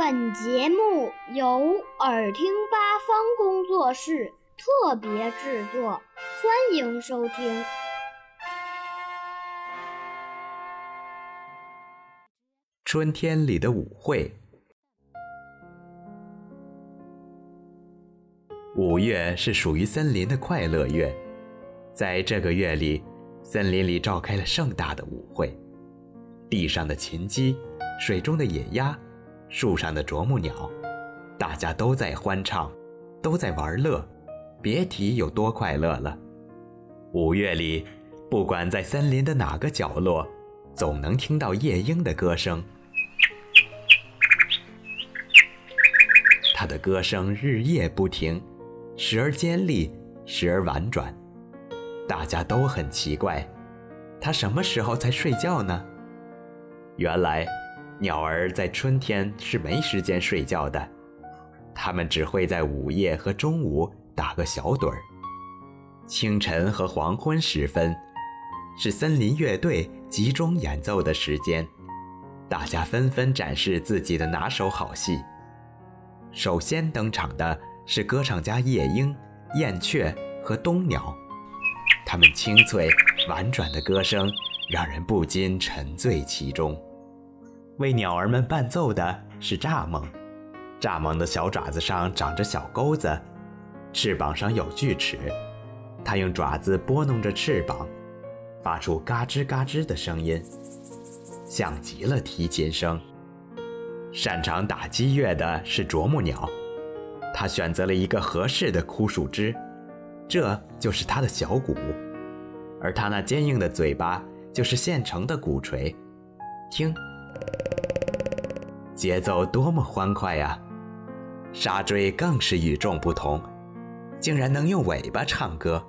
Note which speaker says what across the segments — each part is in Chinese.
Speaker 1: 本节目由耳听八方工作室特别制作，欢迎收听。
Speaker 2: 春天里的舞会。五月是属于森林的快乐月，在这个月里，森林里召开了盛大的舞会。地上的禽鸡，水中的野鸭，树上的啄木鸟，大家都在欢唱，都在玩乐，别提有多快乐了。五月里，不管在森林的哪个角落，总能听到夜莺的歌声。它的歌声日夜不停。时而尖利，时而婉转，大家都很奇怪，它什么时候才睡觉呢？原来，鸟儿在春天是没时间睡觉的，它们只会在午夜和中午打个小盹儿。清晨和黄昏时分，是森林乐队集中演奏的时间，大家纷纷展示自己的拿手好戏。首先登场的。是歌唱家夜莺、燕雀和冬鸟，它们清脆婉转的歌声让人不禁沉醉其中。为鸟儿们伴奏的是蚱蜢，蚱蜢的小爪子上长着小钩子，翅膀上有锯齿，它用爪子拨弄着翅膀，发出嘎吱嘎吱的声音，像极了提琴声。擅长打击乐的是啄木鸟。它选择了一个合适的枯树枝，这就是它的小鼓，而它那坚硬的嘴巴就是现成的鼓槌。听，节奏多么欢快呀！沙锥更是与众不同，竟然能用尾巴唱歌。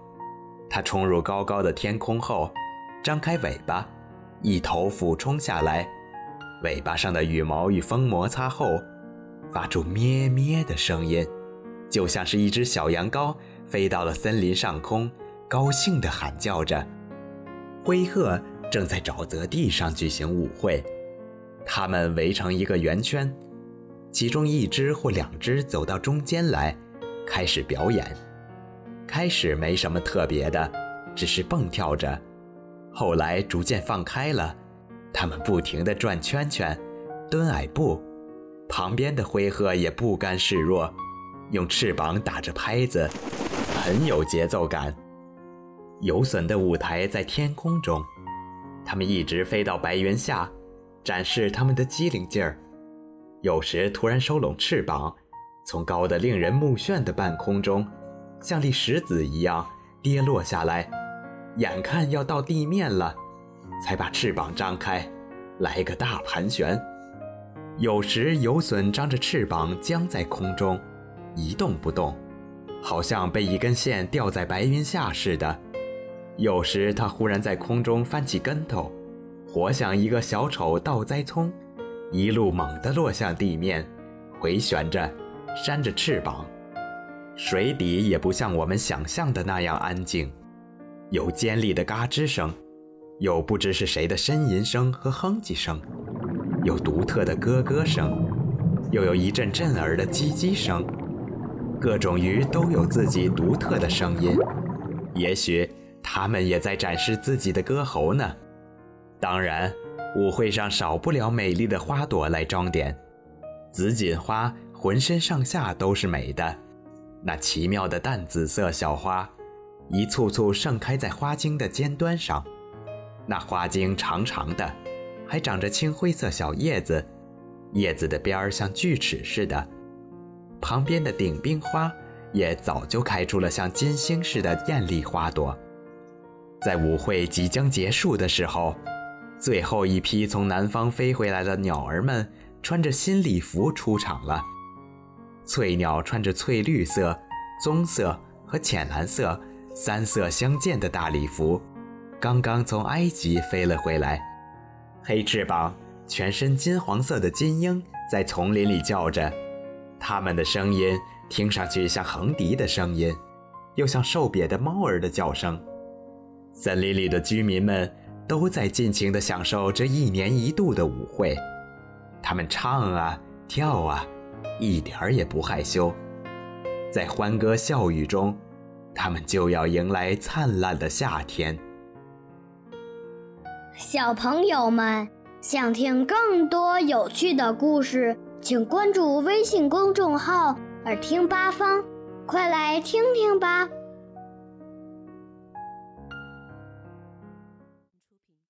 Speaker 2: 它冲入高高的天空后，张开尾巴，一头俯冲下来，尾巴上的羽毛与风摩擦后。发出咩咩的声音，就像是一只小羊羔飞到了森林上空，高兴地喊叫着。灰鹤正在沼泽地上举行舞会，它们围成一个圆圈，其中一只或两只走到中间来，开始表演。开始没什么特别的，只是蹦跳着，后来逐渐放开了，它们不停地转圈圈，蹲矮步。旁边的灰鹤也不甘示弱，用翅膀打着拍子，很有节奏感。游隼的舞台在天空中，它们一直飞到白云下，展示它们的机灵劲儿。有时突然收拢翅膀，从高的令人目眩的半空中，像粒石子一样跌落下来，眼看要到地面了，才把翅膀张开，来个大盘旋。有时游隼张着翅膀僵在空中，一动不动，好像被一根线吊在白云下似的；有时它忽然在空中翻起跟头，活像一个小丑倒栽葱，一路猛地落向地面，回旋着，扇着翅膀。水底也不像我们想象的那样安静，有尖利的嘎吱声，有不知是谁的呻吟声和哼唧声。有独特的咯咯声，又有一阵震耳的叽叽声。各种鱼都有自己独特的声音，也许它们也在展示自己的歌喉呢。当然，舞会上少不了美丽的花朵来装点。紫锦花浑身上下都是美的，那奇妙的淡紫色小花，一簇簇盛开在花茎的尖端上，那花茎长长的。还长着青灰色小叶子，叶子的边儿像锯齿似的。旁边的顶冰花也早就开出了像金星似的艳丽花朵。在舞会即将结束的时候，最后一批从南方飞回来的鸟儿们穿着新礼服出场了。翠鸟穿着翠绿色、棕色和浅蓝色三色相间的大礼服，刚刚从埃及飞了回来。黑翅膀、全身金黄色的金鹰在丛林里叫着，它们的声音听上去像横笛的声音，又像瘦瘪的猫儿的叫声。森林里的居民们都在尽情地享受这一年一度的舞会，他们唱啊跳啊，一点儿也不害羞。在欢歌笑语中，他们就要迎来灿烂的夏天。
Speaker 1: 小朋友们想听更多有趣的故事，请关注微信公众号“耳听八方”，快来听听吧。